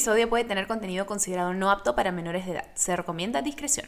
episodio puede tener contenido considerado no apto para menores de edad. Se recomienda discreción.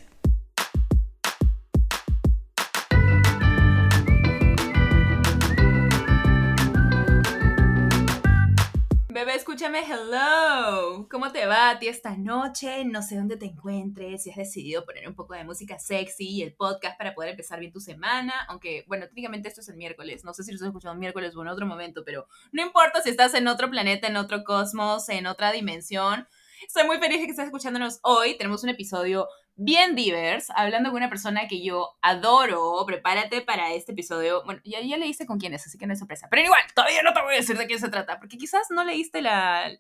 Bebé, escúchame, hello. ¿Cómo te va a ti esta noche? No sé dónde te encuentres, si has decidido poner un poco de música sexy y el podcast para poder empezar bien tu semana. Aunque, bueno, técnicamente esto es el miércoles. No sé si lo estás escuchando miércoles o en otro momento, pero no importa si estás en otro planeta, en otro cosmos, en otra dimensión. Estoy muy feliz de que estés escuchándonos hoy. Tenemos un episodio bien divers, hablando con una persona que yo adoro. Prepárate para este episodio. Bueno, ya, ya leíste con quién es, así que no es sorpresa. Pero igual, todavía no te voy a decir de quién se trata, porque quizás no leíste la,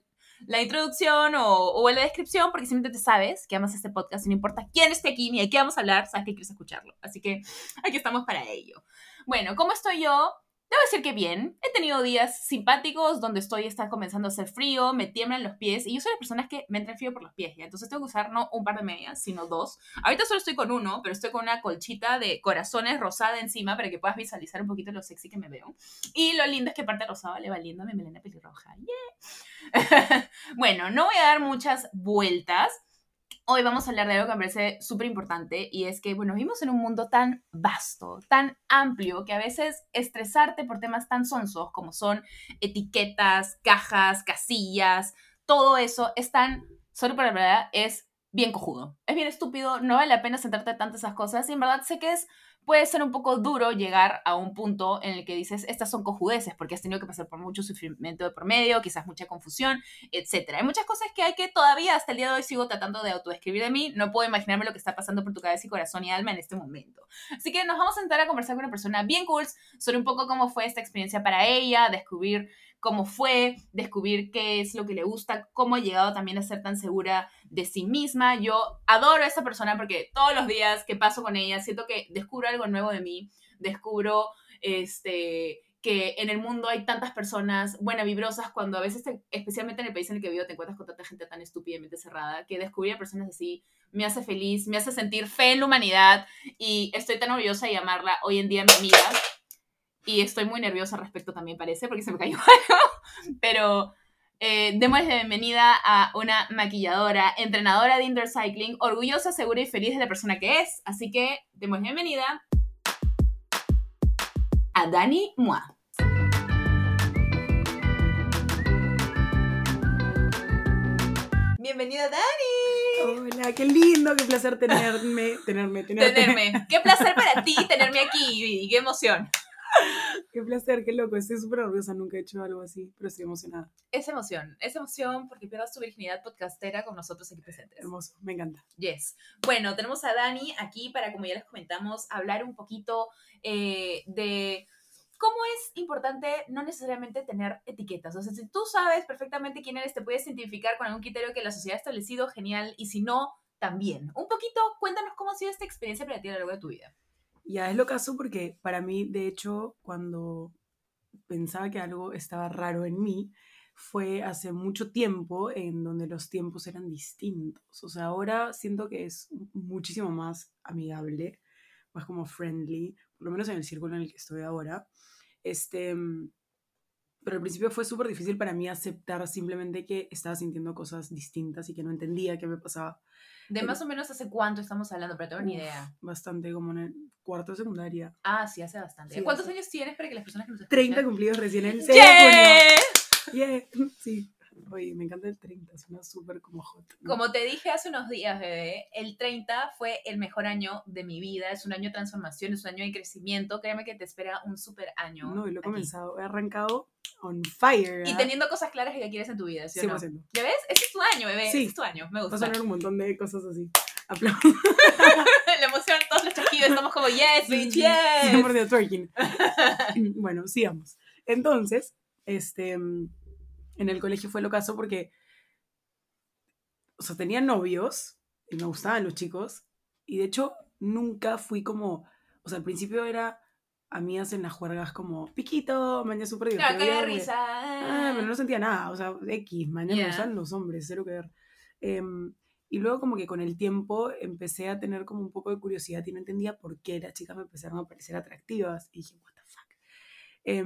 la introducción o, o la descripción, porque simplemente sabes que amas este podcast y no importa quién esté aquí ni de qué vamos a hablar, sabes que quieres escucharlo. Así que aquí estamos para ello. Bueno, ¿cómo estoy yo? Debo decir que bien. He tenido días simpáticos donde estoy, está comenzando a hacer frío, me tiemblan los pies y yo soy de las personas que me entra frío por los pies, ¿ya? Entonces tengo que usar no un par de medias, sino dos. Ahorita solo estoy con uno, pero estoy con una colchita de corazones rosada encima para que puedas visualizar un poquito lo sexy que me veo. Y lo lindo es que parte rosada le va lindo a mi melena pelirroja. Bueno, no voy a dar muchas vueltas. Hoy vamos a hablar de algo que me parece súper importante y es que, bueno, vivimos en un mundo tan vasto, tan amplio, que a veces estresarte por temas tan sonsos como son etiquetas, cajas, casillas, todo eso es tan, solo para la verdad, es bien cojudo. Es bien estúpido, no vale la pena sentarte a tantas esas cosas y en verdad sé que es puede ser un poco duro llegar a un punto en el que dices, estas son cojudeces, porque has tenido que pasar por mucho sufrimiento de promedio, quizás mucha confusión, etc. Hay muchas cosas que hay que todavía hasta el día de hoy sigo tratando de autodescribir de mí, no puedo imaginarme lo que está pasando por tu cabeza y corazón y alma en este momento. Así que nos vamos a sentar a conversar con una persona bien cool sobre un poco cómo fue esta experiencia para ella, descubrir cómo fue, descubrir qué es lo que le gusta, cómo ha llegado también a ser tan segura de sí misma. Yo adoro a esa persona porque todos los días que paso con ella siento que descubro algo nuevo de mí, descubro este que en el mundo hay tantas personas buenas, vibrosas, cuando a veces, especialmente en el país en el que vivo, te encuentras con tanta gente tan estúpidamente cerrada, que descubrir a personas así me hace feliz, me hace sentir fe en la humanidad y estoy tan orgullosa de llamarla hoy en día mi amiga y estoy muy nerviosa al respecto también parece, porque se me cayó algo, pero eh, démosle la bienvenida a una maquilladora, entrenadora de indoor cycling, orgullosa, segura y feliz de la persona que es, así que démosle la bienvenida a Dani Mua. Bienvenida Dani. Hola, qué lindo, qué placer tenerme, tenerme, tenerte. tenerme. Qué placer para ti tenerme aquí y qué emoción. Qué placer, qué loco. Estoy súper orgullosa, nunca he hecho algo así, pero estoy emocionada. Es emoción, es emoción porque pierdas tu virginidad podcastera con nosotros aquí presentes. Hermoso, me encanta. Yes. Bueno, tenemos a Dani aquí para, como ya les comentamos, hablar un poquito eh, de cómo es importante no necesariamente tener etiquetas. O sea, si tú sabes perfectamente quién eres, te puedes identificar con algún criterio que la sociedad ha establecido, genial, y si no, también. Un poquito, cuéntanos cómo ha sido esta experiencia para ti a lo largo de tu vida. Ya es lo caso porque para mí, de hecho, cuando pensaba que algo estaba raro en mí, fue hace mucho tiempo en donde los tiempos eran distintos. O sea, ahora siento que es muchísimo más amigable, más como friendly, por lo menos en el círculo en el que estoy ahora. Este, pero al principio fue súper difícil para mí aceptar simplemente que estaba sintiendo cosas distintas y que no entendía qué me pasaba. ¿De más o menos hace cuánto estamos hablando? Pero tengo ni idea. Bastante, como en el cuarto de secundaria. Ah, sí, hace bastante. ¿Cuántos años tienes para que las personas que nos escuchan? 30 cumplidos recién en 6 yeah. Yeah. Sí. Oye, me encanta el 30, suena súper como hot. Como te dije hace unos días, bebé, el 30 fue el mejor año de mi vida, es un año de transformación, es un año de crecimiento, créeme que te espera un súper año. No, y lo he comenzado, he arrancado on fire. Y teniendo cosas claras que quieres en tu vida, ¿sí o no? ¿Ya ves? Ese es tu año, bebé, sí. es tu año, me gusta. Va a sonar un montón de cosas así. Aplausos. La emoción, todos los chasquidos, estamos como, yes, bitch, yes. Amor de twerking. bueno, sigamos. Entonces, este en el colegio fue lo caso porque, o sea, tenía novios y me gustaban los chicos y de hecho nunca fui como, o sea, al principio era amigas en las juergas como, piquito, mañana súper divertido. Claro, que risa. Ah, pero no sentía nada, o sea, X, mañana me gustan los hombres, cero que ver. Em, y luego como que con el tiempo empecé a tener como un poco de curiosidad y no entendía por qué las chicas me empezaron a parecer atractivas. Y dije, what the fuck. Eh,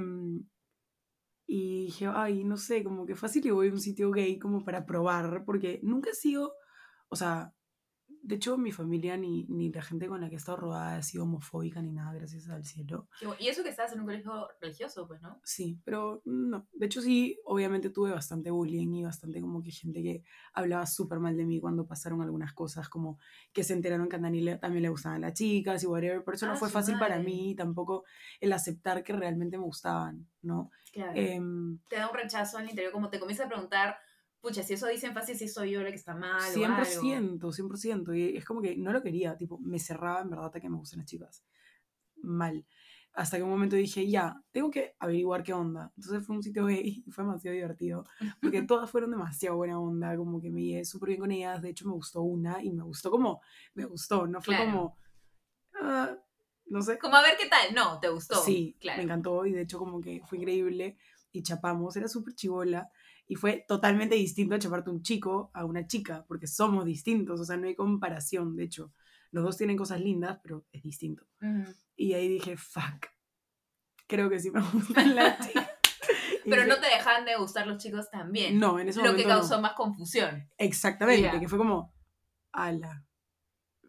Y dije, ay, no sé, como que fácil y voy a un sitio gay como para probar, porque nunca he sido, o sea, de hecho, mi familia ni, ni la gente con la que he estado rodada ha sido homofóbica ni nada, gracias al cielo. Y eso que estabas en un colegio religioso, pues, ¿no? Sí, pero no. De hecho, sí, obviamente tuve bastante bullying y bastante como que gente que hablaba súper mal de mí cuando pasaron algunas cosas, como que se enteraron que a Dani también le gustaban las chicas y whatever. Por eso no Ah, fue fácil para mí tampoco el aceptar que realmente me gustaban, ¿no? Claro. Em, te da un rechazo al interior, como te comienza a preguntar, pucha, si eso dicen fácil, si soy yo la que está mal o algo. 100%, 100%. Y es como que no lo quería, tipo, me cerraba en verdad a que me gustan las chicas. Mal. Hasta que un momento dije, ya, tengo que averiguar qué onda. Entonces fue un sitio gay y fue demasiado divertido. Porque todas fueron demasiado buena onda, como que me llevé súper bien con ellas. De hecho, me gustó una y me gustó como, me gustó, no fue Claro. como, ah, no sé. Como a ver qué tal. No, ¿te gustó? Sí, claro. me encantó y de hecho como que fue increíble y chapamos, era súper chivola y fue totalmente distinto a chaparte un chico a una chica, porque somos distintos, o sea, no hay comparación, de hecho, los dos tienen cosas lindas, pero es distinto. Y ahí dije, fuck, creo que sí me gustan las chicas. Pero dije, no te dejan de gustar los chicos también. No, en ese Lo que momento no. causó más confusión. Exactamente, Ya. que fue como, ala,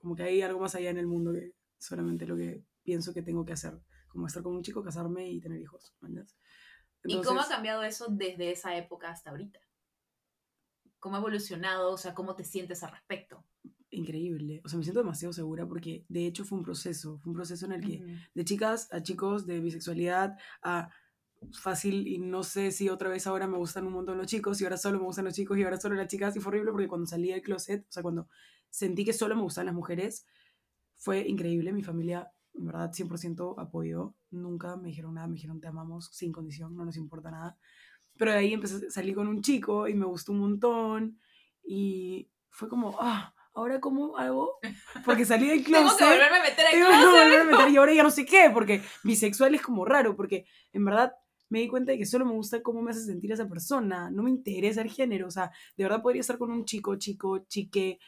como que hay algo más allá en el mundo que solamente lo que pienso que tengo que hacer, como estar con un chico, casarme y tener hijos. ¿me entiendes? ¿Y cómo ha Entonces- cambiado eso desde esa época hasta ahorita? ¿Cómo ha evolucionado? O sea, ¿cómo te sientes al respecto? increíble. O sea, me siento demasiado segura porque de hecho fue un proceso. Fue un proceso en el que Ujú. de chicas a chicos, de bisexualidad a fácil y no sé si otra vez ahora me gustan un montón los chicos y ahora solo me gustan los chicos y ahora solo las chicas y fue horrible porque cuando salí del closet, o sea, cuando sentí que solo me gustaban las mujeres, fue increíble. Mi familia, en verdad, 100% apoyó. Nunca me dijeron nada, me dijeron te amamos sin condición, no nos importa nada. Pero de ahí empecé a salir con un chico y me gustó un montón y fue como, ah, ¿ahora cómo hago? Porque salí del Tengo closet. que volverme a meter en Tengo que a meter y ahora ya no sé qué, porque bisexual es como raro, porque en verdad me di cuenta de que solo me gusta cómo me hace sentir esa persona, no me interesa el género, o sea, de verdad podría estar con un chico, chico, chique,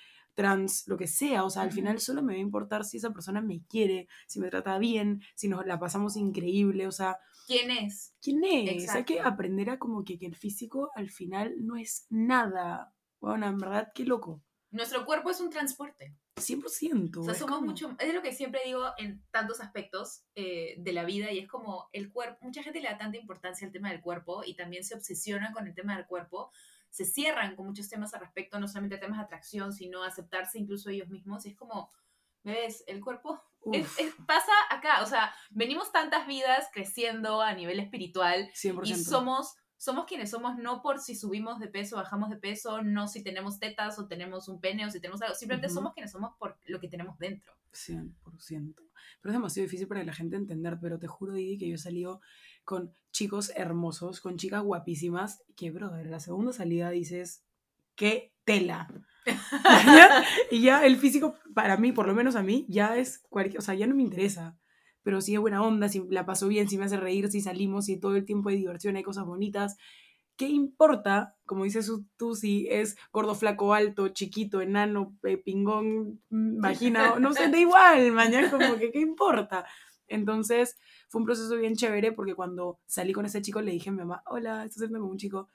trans, lo que sea, o sea, al final solo me va a importar si esa persona me quiere, si me trata bien, si nos la pasamos increíble, o sea, ¿Quién es? ¿quién es? Hay que Exacto. aprender a como que, que el físico al final no es nada. Bueno, en verdad, qué loco. Nuestro cuerpo es un transporte. 100%. O sea, somos como- mucho, es lo que siempre digo en tantos aspectos eh, de la vida y es como el cuerpo, mucha gente le da tanta importancia al tema del cuerpo y también se obsesionan con el tema del cuerpo, se cierran con muchos temas al respecto, no solamente temas de atracción, sino aceptarse incluso ellos mismos y es como, ¿ves? El cuerpo es- Uf, es- pasa acá, o sea, venimos tantas vidas creciendo a nivel espiritual 100%. y somos somos quienes somos no por si subimos de peso, bajamos de peso, no si tenemos tetas o tenemos un pene o si tenemos algo, simplemente Ujú. somos quienes somos por lo que tenemos dentro. 100%. Pero es demasiado difícil para la gente entender, pero te juro, Didi, que yo he salido con chicos hermosos, con chicas guapísimas, que, brother, la segunda salida dices, qué tela. Y ya el físico, para mí, por lo menos a mí, ya es cualquier, o sea, ya no me interesa. Pero si es buena onda, si la paso bien, si me hace reír, si salimos, si todo el tiempo hay diversión, hay cosas bonitas. ¿Qué importa, como dices tú, si es gordo, flaco, alto, chiquito, enano, eh, pingón, mm, vagina? No sé, da igual, mañana como que, ¿qué importa? Entonces, fue un proceso bien chévere porque cuando salí con ese chico le dije a mi mamá, hola, estoy saliendo con un chico.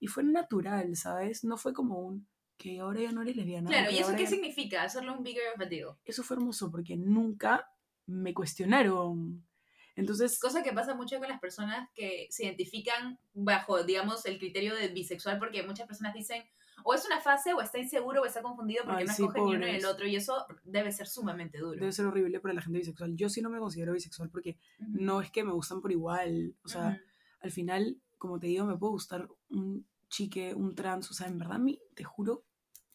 Y fue natural, ¿sabes? No fue como un, que ahora ya no eres lesbiana. Claro, ¿y eso qué ya- significa? Hacerlo un bigger of a deal. Eso fue hermoso porque nunca me cuestionaron. Entonces, Cosa que pasa mucho con las personas que se identifican bajo, digamos, el criterio de bisexual, porque muchas personas dicen, o es una fase, o está inseguro, o está confundido porque Ay, no sí, escoge ni uno ni el otro, y eso debe ser sumamente duro. debe ser horrible para la gente bisexual. Yo sí no me considero bisexual porque no es que me gustan por igual. O sea, al final, como te digo, me puede gustar un chique, un trans. O sea, en verdad, a mí, te juro,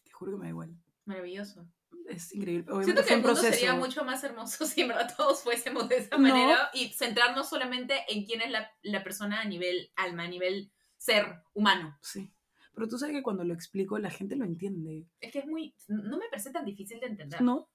te juro que me da igual. Maravilloso. Es increíble. Siento Obviamente que fue el un mundo proceso. sería mucho más hermoso si en verdad todos fuésemos de esa No. manera y centrarnos solamente en quién es la, la persona a nivel alma, a nivel ser humano. Sí. Pero tú sabes que cuando lo explico, la gente lo entiende. Es que es muy. No me parece tan difícil de entender. No,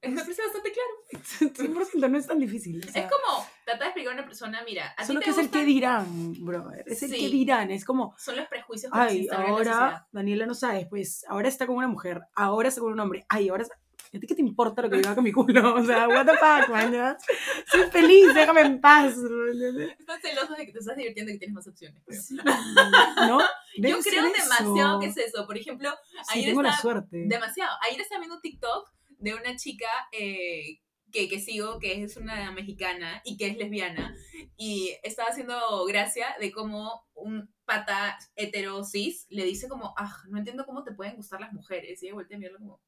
Es- me parece bastante claro. 100% no es tan difícil. o sea, es como tratar de explicar a una persona, mira, a ti Solo te que es el que dirán, brother. Es el que dirán. Es como, Son los prejuicios que Ay, ahora Daniela no sabe, pues ahora está con una mujer, ahora está con un hombre, ay, ahora está... ¿Y a ti qué te importa lo que yo haga con mi culo? O sea, what the fuck, man. Soy feliz, déjame en paz. Estás celoso de que te estás divirtiendo y que tienes más opciones. Sí, ¿no? Yo creo demasiado eso. que es eso. Por ejemplo, Sí, ayer tengo la suerte. demasiado. Ayer estaba viendo un TikTok de una chica eh, que, que sigo, que es una mexicana y que es lesbiana. Y estaba haciendo gracia de cómo un pata hetero cis le dice como, ah, no entiendo cómo te pueden gustar las mujeres. Y ella voltea a mirarlo como,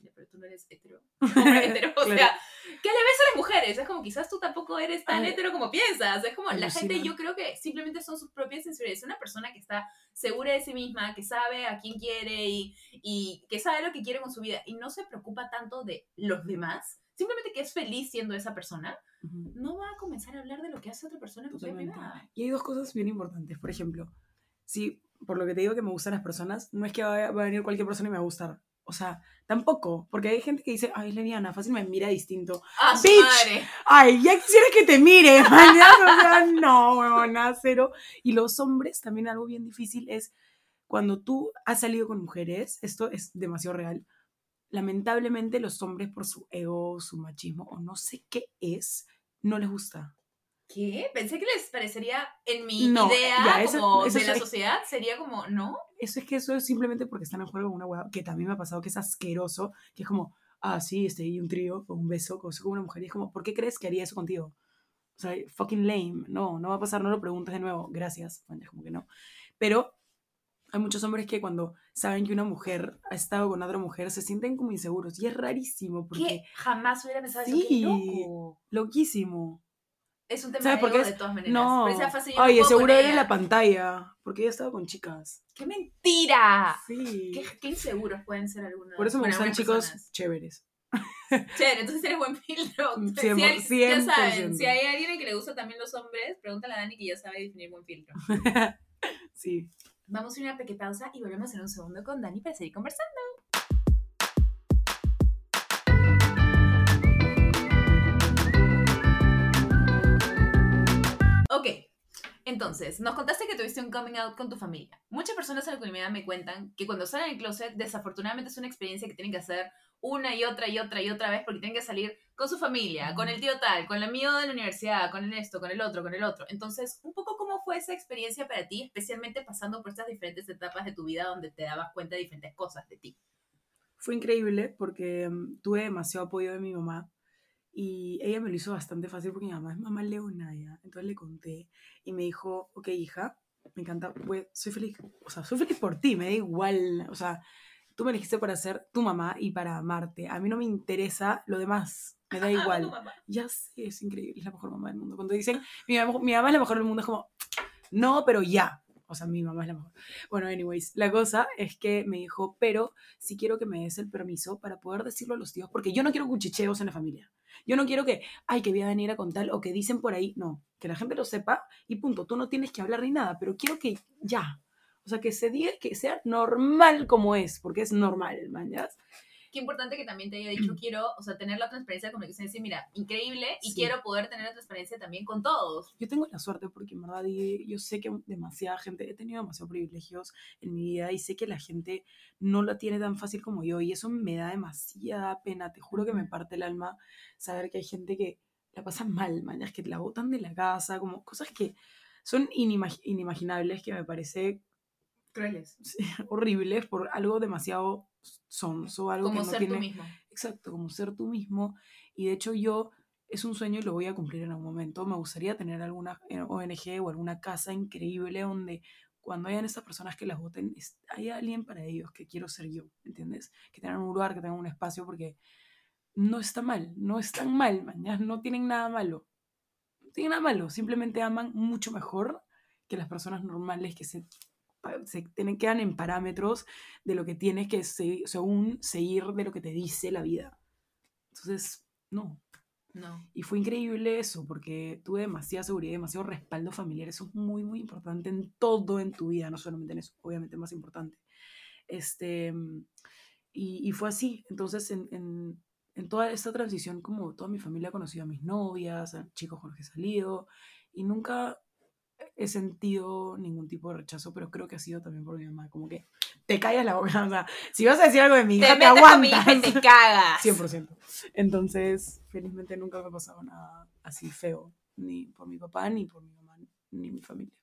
"Ya, pero tú no eres hetero. Hombre hetero. O Claro. sea, ¿qué le ves a las mujeres? Es como, quizás tú tampoco eres tan Ay. hetero como piensas. Es como, la gente yo creo que simplemente son sus propias inseguridades. Una persona que está segura de sí misma, que sabe a quién quiere y, y que sabe lo que quiere con su vida y no se preocupa tanto de los demás, simplemente que es feliz siendo esa persona, Ujú. no va a comenzar a hablar de lo que hace otra persona en vida privada. Y hay dos cosas bien importantes. Por ejemplo, si por lo que te digo que me gustan las personas, no es que va a, va a venir cualquier persona y me va a gustar. O sea, tampoco. Porque hay gente que dice, ay, es lesbiana, fácil me mira distinto. ¡Ah, Bitch. madre! Ay, ya quisiera que te mire. O sea, no, huevona, cero. Y los hombres, también algo bien difícil es cuando tú has salido con mujeres, esto es demasiado real. Lamentablemente, los hombres, por su ego, su machismo o no sé qué es, no les gusta. ¿Qué? Pensé que les parecería, en mi No, idea ya, eso- como eso de la sociedad, sería como, ¿no? Eso es que eso es simplemente porque están en juego con una hueá que también me ha pasado que es asqueroso, que es como, ah, sí, este, y un trío o un beso con con una mujer. Y es como, ¿por qué crees que haría eso contigo? O sea, fucking lame. No, no va a pasar, no lo preguntes de nuevo. Gracias. Bueno, es como que no. Pero hay muchos hombres que cuando saben que una mujer ha estado con otra mujer se sienten como inseguros. Y es rarísimo porque, Que jamás hubiera pensado eso. Sí. ¡Qué loco! loquísimo. Es un tema ¿Sabes de por qué ego es? de todas maneras. No. Pero esa fase yo no Oye, puedo seguro era en la pantalla. Porque ella ha estado con chicas. ¡Qué mentira! Sí. ¿Qué, qué inseguros pueden ser algunos. Por eso me gustan chicos personas. chéveres. Chévere, entonces eres buen filtro. Mm, Si hay- 100%. ya saben, si hay alguien que le gusta también los hombres, pregúntale a Dani que ya sabe definir buen filtro. sí. Vamos a una pequeña pausa y volvemos en un segundo con Dani para seguir conversando. Ok, entonces, nos contaste que tuviste un coming out con tu familia. Muchas personas en la comunidad me cuentan que cuando salen del closet, desafortunadamente es una experiencia que tienen que hacer una y otra y otra y otra vez porque tienen que salir con su familia, con el tío tal, con el amigo de la universidad, con el esto, con el otro, con el otro. Entonces, un poco cómo fue esa experiencia para ti, especialmente pasando por estas diferentes etapas de tu vida donde te dabas cuenta de diferentes cosas de ti. Fue increíble porque mm, tuve demasiado apoyo de mi mamá y ella me lo hizo bastante fácil porque mi mamá es mamá leona ya. Entonces le conté y me dijo, ok hija, me encanta, pues, soy feliz, o sea, soy feliz por ti, me da igual, o sea, tú me elegiste para ser tu mamá y para amarte. A mí no me interesa lo demás, me da igual. Ya sé, es increíble, es la mejor mamá del mundo. Cuando dicen, mi mamá, mi mamá es la mejor del mundo, es como, no, pero ya. O sea, mi mamá es la mejor. Bueno, anyways, la cosa es que me dijo, pero sí quiero que me des el permiso para poder decirlo a los tíos, porque yo no quiero cuchicheos en la familia. Yo no quiero que, ay, que voy a venir a contar o que dicen por ahí. No, que la gente lo sepa y punto. Tú no tienes que hablar ni nada, pero quiero que ya. O sea, que se diga que sea normal como es, porque es normal, ¿ya? Qué importante que también te haya dicho, quiero, o sea, tener la transparencia de comunicación y decir, mira, increíble, y Sí. quiero poder tener la transparencia también con todos. Yo tengo la suerte porque en verdad yo sé que demasiada gente, he tenido demasiados privilegios en mi vida y sé que la gente no la tiene tan fácil como yo y eso me da demasiada pena. Te juro que me parte el alma saber que hay gente que la pasa mal, man, es que la botan de la casa, como cosas que son inimag- inimaginables que me parece Crueles. sí, horribles por algo demasiado sonso, algo Como que no ser tiene... tú mismo. Exacto, como ser tú mismo. Y de hecho yo, es un sueño y lo voy a cumplir en algún momento. Me gustaría tener alguna eh, ONG o alguna casa increíble donde cuando hayan estas personas que las voten, haya alguien para ellos que quiero ser yo, ¿entiendes? Que tengan un lugar, que tengan un espacio, porque no está mal, no están mal, man, ya no tienen nada malo. No tienen nada malo, simplemente aman mucho mejor que las personas normales que se, se tienen, quedan en parámetros de lo que tienes que se- según seguir de lo que te dice la vida. Entonces, no. No. Y fue increíble eso, porque tuve demasiada seguridad, demasiado respaldo familiar. Eso es muy, muy importante en todo en tu vida, no solamente en eso, obviamente más importante. Este, y, y fue así. Entonces, en, en, en toda esta transición, como toda mi familia ha conocido a mis novias, a chicos con los que he salido, y nunca he sentido ningún tipo de rechazo, pero creo que ha sido también por mi mamá, como que te callas la boca. O sea, si vas a decir algo de mi hija, Te te, con mi hija aguantas. te cagas. 100%. Entonces, felizmente nunca me ha pasado nada así feo, ni por mi papá, ni por mi mamá, ni mi familia.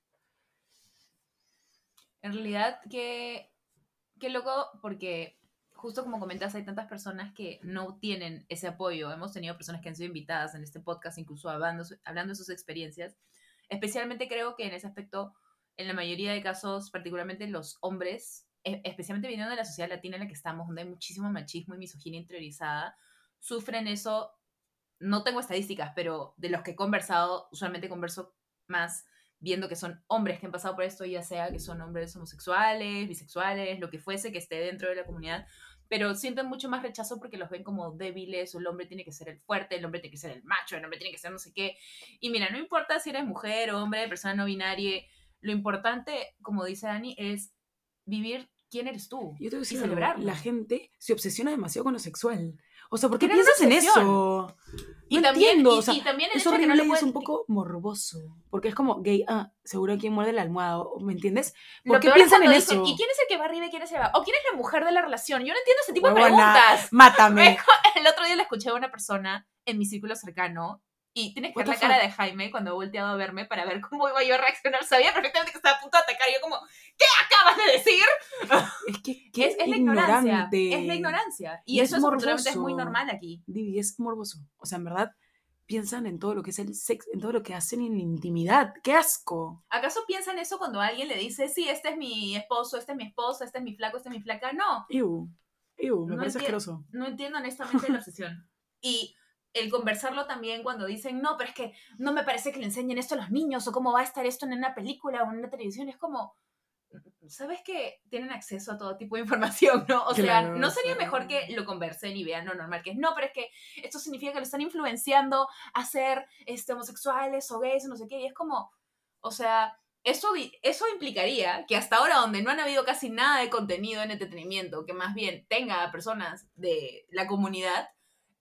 En realidad, qué, qué loco, porque justo como comentas, hay tantas personas que no tienen ese apoyo. Hemos tenido personas que han sido invitadas en este podcast, incluso hablando, hablando de sus experiencias. Especialmente creo que en ese aspecto, en la mayoría de casos, particularmente los hombres, e- especialmente viniendo de la sociedad latina en la que estamos, donde hay muchísimo machismo y misoginia interiorizada, sufren eso. No tengo estadísticas, pero de los que he conversado, usualmente converso más viendo que son hombres que han pasado por esto, ya sea que son hombres homosexuales, bisexuales, lo que fuese que esté dentro de la comunidad, pero sienten mucho más rechazo porque los ven como débiles, el hombre tiene que ser el fuerte, el hombre tiene que ser el macho, el hombre tiene que ser no sé qué. Y mira, no importa si eres mujer, hombre, persona no binaria, lo importante, como dice Dani, es vivir quién eres tú Yo te voy a y decir celebrarlo. la gente se obsesiona demasiado con lo sexual. O sea, ¿por qué piensas en eso? Y no también- entiendo, y- o sea, y también el es hecho de que no lo y es un poco morboso. Porque es como gay, ah, seguro quien muerde la almohada, o- ¿me entiendes? Lo ¿Por qué peor es piensan en eso? dicen, ¿Y quién es el que va arriba y quién es el que va? ¿O quién es la mujer de la relación? Yo no entiendo ese tipo de Huevona, preguntas. Mátame. El otro día le escuché a una persona en mi círculo cercano y tienes que ver la cara de Jaime cuando ha volteado a verme para ver cómo iba yo a reaccionar. Sabía perfectamente que estaba a punto de atacar. y Yo como, ¿qué acabas de decir? Es que qué es, es la ignorancia. Es la ignorancia. Y, Y eso es afortunadamente es muy morboso. normal aquí. Divi, es morboso. O sea, en verdad, piensan en todo lo que es el sexo, en todo lo que hacen en la intimidad. ¡Qué asco! ¿Acaso piensan eso cuando alguien le dice, sí, este es mi esposo, este es mi esposa, este es mi flaco, este es mi flaca? No. Ew. Ew, me No parece asqueroso. no entiendo honestamente la obsesión. Y el conversarlo también cuando dicen, no, pero es que no me parece que le enseñen esto a los niños o cómo va a estar esto en una película o en una televisión. Es como, ¿sabes que tienen acceso a todo tipo de información, no? O sea, ¿no sería mejor que lo conversen y vean lo normal que es? No, pero es que esto significa que lo están influenciando a ser este, homosexuales o gays o no sé qué. Y es como, o sea... Eso, eso implicaría que hasta ahora, donde no han habido casi nada de contenido en entretenimiento, que más bien tenga a personas de la comunidad,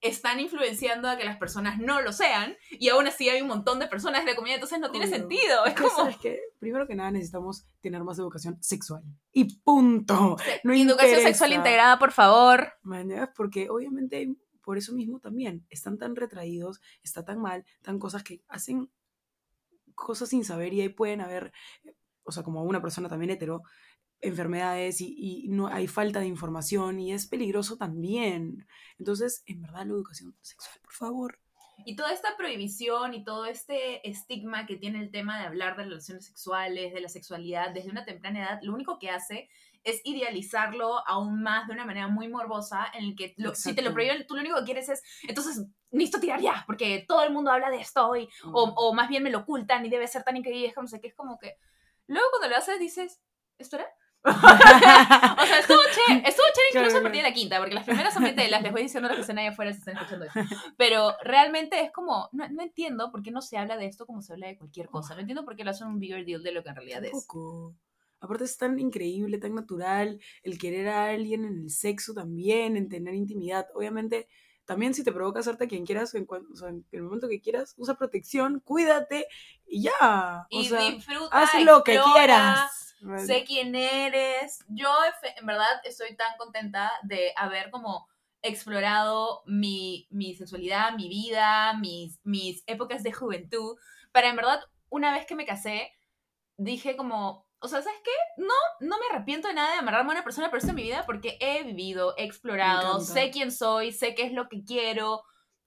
están influenciando a que las personas no lo sean, y aún así hay un montón de personas de la comunidad, entonces no tiene sentido. Es como ¿sabes qué? Primero que nada necesitamos tener más educación sexual. Y punto. No educación interesa. sexual integrada, por favor. Porque obviamente por eso mismo también están tan retraídos, está tan mal, tan cosas que hacen cosas sin saber y ahí pueden haber, o sea, como una persona también hetero, enfermedades y, y no hay falta de información y es peligroso también. Entonces, en verdad, la educación sexual, por favor. Y toda esta prohibición y todo este estigma que tiene el tema de hablar de relaciones sexuales, de la sexualidad desde una temprana edad, lo único que hace es idealizarlo aún más de una manera muy morbosa en el que lo- si te lo prohíben, tú lo único que quieres es, entonces, necesito tirar ya, porque todo el mundo habla de esto y, o, o más bien me lo ocultan y debe ser tan increíble, es como, no sé qué, es como que... Luego cuando lo haces dices, ¿esto era? O sea, estuvo chévere, estuvo chévere incluso a partir de la quinta, porque las primeras son telas, les voy diciendo a los que están ahí afuera si están escuchando esto. Pero realmente es como, no, no entiendo por qué no se habla de esto como se habla de cualquier cosa. No entiendo por qué lo hacen un bigger deal de lo que en realidad es. Tampoco. Aparte es tan increíble, tan natural el querer a alguien en el sexo también, en tener intimidad. Obviamente, también si te provoca hacerte a quien quieras, en, cuan- o sea, en el momento que quieras, usa protección, cuídate y ya. O Y sea, disfruta, haz lo que explora, Sé quién eres. Yo, en verdad, estoy tan contenta de haber como explorado mi, mi sexualidad, mi vida, mis, mis épocas de juventud. Para, en verdad, una vez que me casé, dije como, o sea, ¿sabes qué? No, no me arrepiento de nada de amarrarme a una persona por resto de mi vida porque he vivido, he explorado, sé quién soy, sé qué es lo que quiero.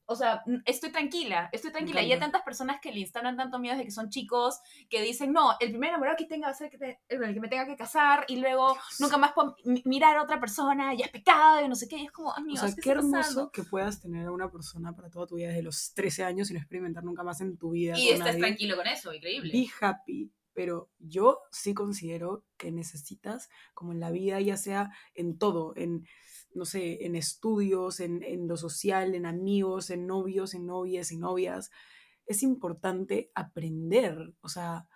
O sea, estoy tranquila, estoy tranquila. Y hay tantas personas que le instalan tanto miedo de que son chicos, que dicen, no, el primer enamorado que tenga va a ser el que, te- el que me tenga que casar y luego nunca más puedo mi- mirar a otra persona, ya es pecado y no sé qué. Y es como, O amigos, sea, ¿qué, hermoso pasando? que puedas tener a una persona para toda tu vida desde los 13 años sin experimentar nunca más en tu vida. Y estás nadie. tranquilo con eso, increíble. Be happy. Pero yo sí considero que necesitas, como en la vida, ya sea en todo, en, no sé, en estudios, en, en lo social, en amigos, en novios, en novias, en novias, es importante aprender, o sea,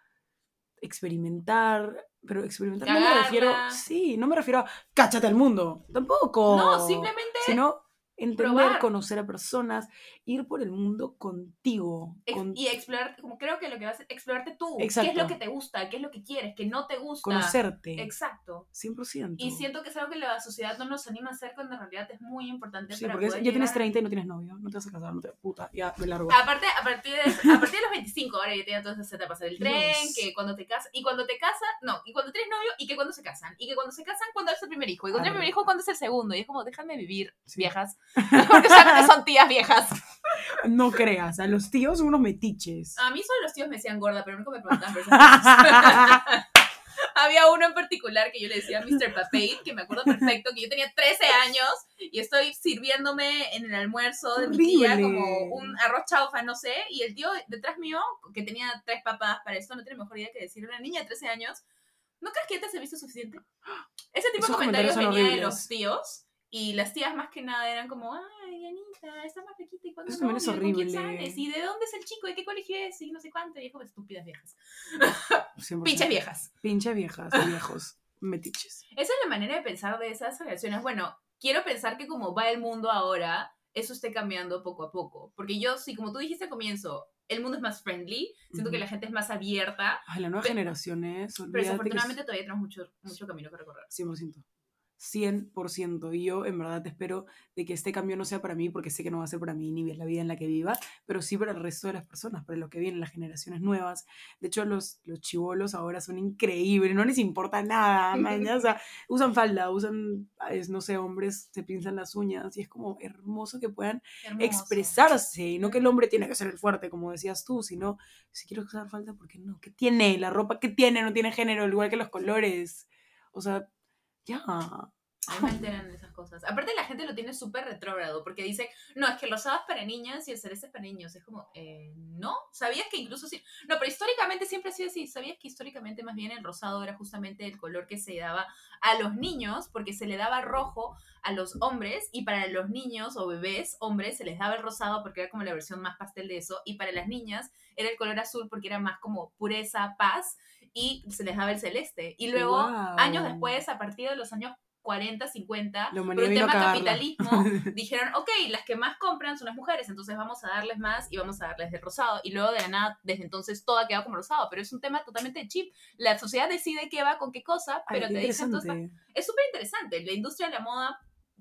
experimentar, pero experimentar no me refiero, sí, no me refiero a cáchate al mundo, tampoco. No, simplemente Sino entender, Probar. conocer a personas, ir por el mundo contigo. Ex- con- Y explorar, como creo que lo que vas a explorarte tú. ¿Qué es lo que te gusta? ¿Qué es lo que quieres? ¿Qué no te gusta? conocerte. Exacto. 100%. Y siento que es algo que la sociedad no nos anima a hacer cuando en realidad es muy importante Sí, para porque es- poder ya tienes llegar a- 30 y no tienes novio, no te vas a casar, no te puta, ya me largo. Aparte, a partir, de, a partir de los 25, ahora ya tienen todas esas etapas del tren, Dios. que cuando te casas, y cuando te casas, no, y cuando tienes novio, y que cuando se casan, y que cuando se casan, cuando es el primer hijo, y cuando es el primer hijo, cuando es el segundo, y es como, déjame vivir, Sí. viejas, porque solamente son tías viejas. No creas, a los tíos unos metiches. A mí solo los tíos me decían gorda, pero nunca me preguntaban por. Había uno en particular que yo le decía Mr. Papate, que me acuerdo perfecto, que yo tenía 13 años y estoy sirviéndome en el almuerzo de mi tía como un arroz chaufa, no sé, y el tío detrás mío, que tenía tres papas para esto, no tiene mejor idea que decir, una niña de 13 años, ¿no crees que ya te has visto suficiente? Ese tipo Esos de comentarios comentarios venía de los tíos. Y las tías más que nada eran como, ay, Anita, estás más pequita y cuando Eso también es horrible. ¿Y de dónde es el chico? ¿De qué colegio es? Y no sé cuánto. Y es como estúpidas viejas. 100%. Pinches viejas. Pinche viejas, viejos, metiches. Esa es la manera de pensar de esas relaciones. Bueno, quiero pensar que como va el mundo ahora, eso esté cambiando poco a poco. Porque yo, sí, como tú dijiste al comienzo, el mundo es más friendly, siento que Ujú. la gente es más abierta, Ay, la nueva Pe- generación es, pero que es desafortunadamente todavía tenemos mucho, mucho camino que recorrer. 100%. 100%. Y yo en verdad espero de que este cambio no sea para mí, porque sé que no va a ser para mí ni la vida en la que viva, pero sí para el resto de las personas, para lo que vienen, las generaciones nuevas. De hecho, los, los chivolos ahora son increíbles, no les importa nada, mañana. O sea, usan falda, usan, es, no sé, hombres se pinzan las uñas y es como hermoso que puedan Hermoso. expresarse y no que el hombre tiene que ser el fuerte, como decías tú, sino si quiero usar falda, ¿por qué no? ¿Qué tiene? La ropa que tiene no tiene género, igual que los colores. O sea, ya. A mí me enteran de esas cosas. Aparte la gente lo tiene súper retrógrado porque dice, no, es que el rosado es para niñas y el celeste es para niños. Es como, eh, no, ¿sabías que incluso sí? No, pero históricamente siempre ha sido así. ¿Sabías que históricamente más bien el rosado era justamente el color que se daba a los niños porque se le daba rojo a los hombres y para los niños o bebés hombres se les daba el rosado porque era como la versión más pastel de eso y para las niñas era el color azul porque era más como pureza, paz y se les daba el celeste. Y luego, años después, a partir de los años 40, 50, La por un tema capitalismo, dijeron, ok, las que más compran son las mujeres, entonces vamos a darles más y vamos a darles de rosado. Y luego de la nada, desde entonces todo ha quedado como rosado, pero es un tema totalmente chip. La sociedad decide qué va con qué cosa, pero te dicen es súper interesante. La industria de la moda